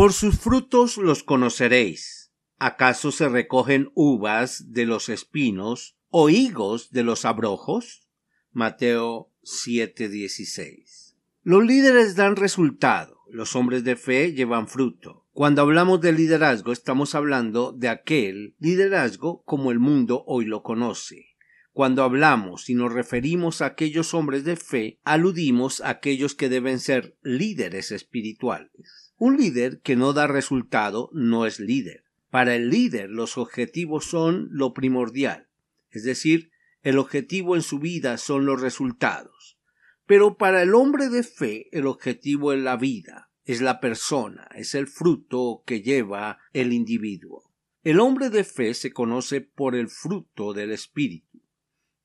Por sus frutos los conoceréis. ¿Acaso se recogen uvas de los espinos o higos de los abrojos? Mateo 7:16. Los líderes dan resultado, los hombres de fe llevan fruto. Cuando hablamos de liderazgo estamos hablando de aquel liderazgo como el mundo hoy lo conoce. Cuando hablamos y nos referimos a aquellos hombres de fe, aludimos a aquellos que deben ser líderes espirituales. Un líder que no da resultado no es líder. Para el líder los objetivos son lo primordial, es decir, el objetivo en su vida son los resultados. Pero para el hombre de fe el objetivo es la vida, es la persona, es el fruto que lleva el individuo. El hombre de fe se conoce por el fruto del Espíritu,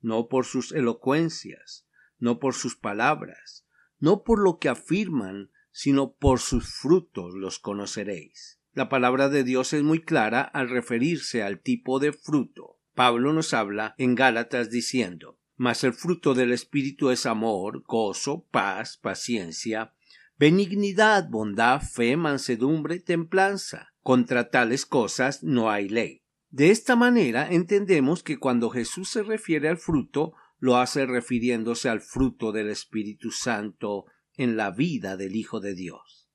no por sus elocuencias, no por sus palabras, no por lo que afirman sino por sus frutos los conoceréis. La palabra de Dios es muy clara al referirse al tipo de fruto. Pablo nos habla en Gálatas diciendo Mas el fruto del Espíritu es amor, gozo, paz, paciencia, benignidad, bondad, fe, mansedumbre, templanza. Contra tales cosas no hay ley. De esta manera entendemos que cuando Jesús se refiere al fruto, lo hace refiriéndose al fruto del Espíritu Santo en la vida del Hijo de Dios,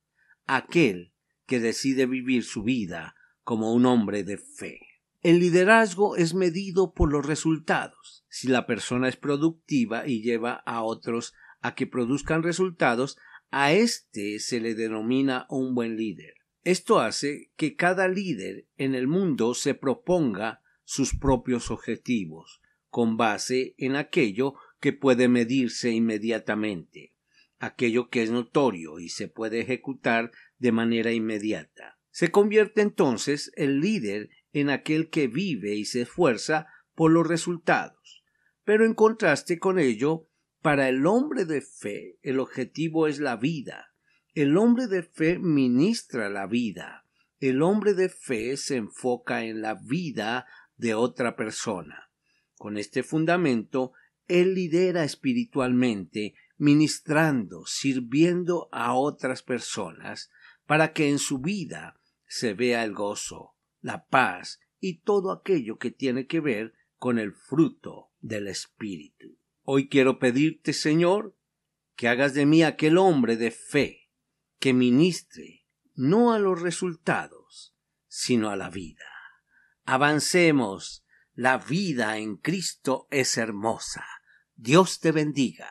aquel que decide vivir su vida como un hombre de fe. El liderazgo es medido por los resultados. Si la persona es productiva y lleva a otros a que produzcan resultados, a éste se le denomina un buen líder. Esto hace que cada líder en el mundo se proponga sus propios objetivos, con base en aquello que puede medirse inmediatamente aquello que es notorio y se puede ejecutar de manera inmediata. Se convierte entonces el líder en aquel que vive y se esfuerza por los resultados. Pero en contraste con ello, para el hombre de fe el objetivo es la vida. El hombre de fe ministra la vida. El hombre de fe se enfoca en la vida de otra persona. Con este fundamento, él lidera espiritualmente ministrando, sirviendo a otras personas, para que en su vida se vea el gozo, la paz y todo aquello que tiene que ver con el fruto del Espíritu. Hoy quiero pedirte, Señor, que hagas de mí aquel hombre de fe, que ministre no a los resultados, sino a la vida. Avancemos, la vida en Cristo es hermosa. Dios te bendiga.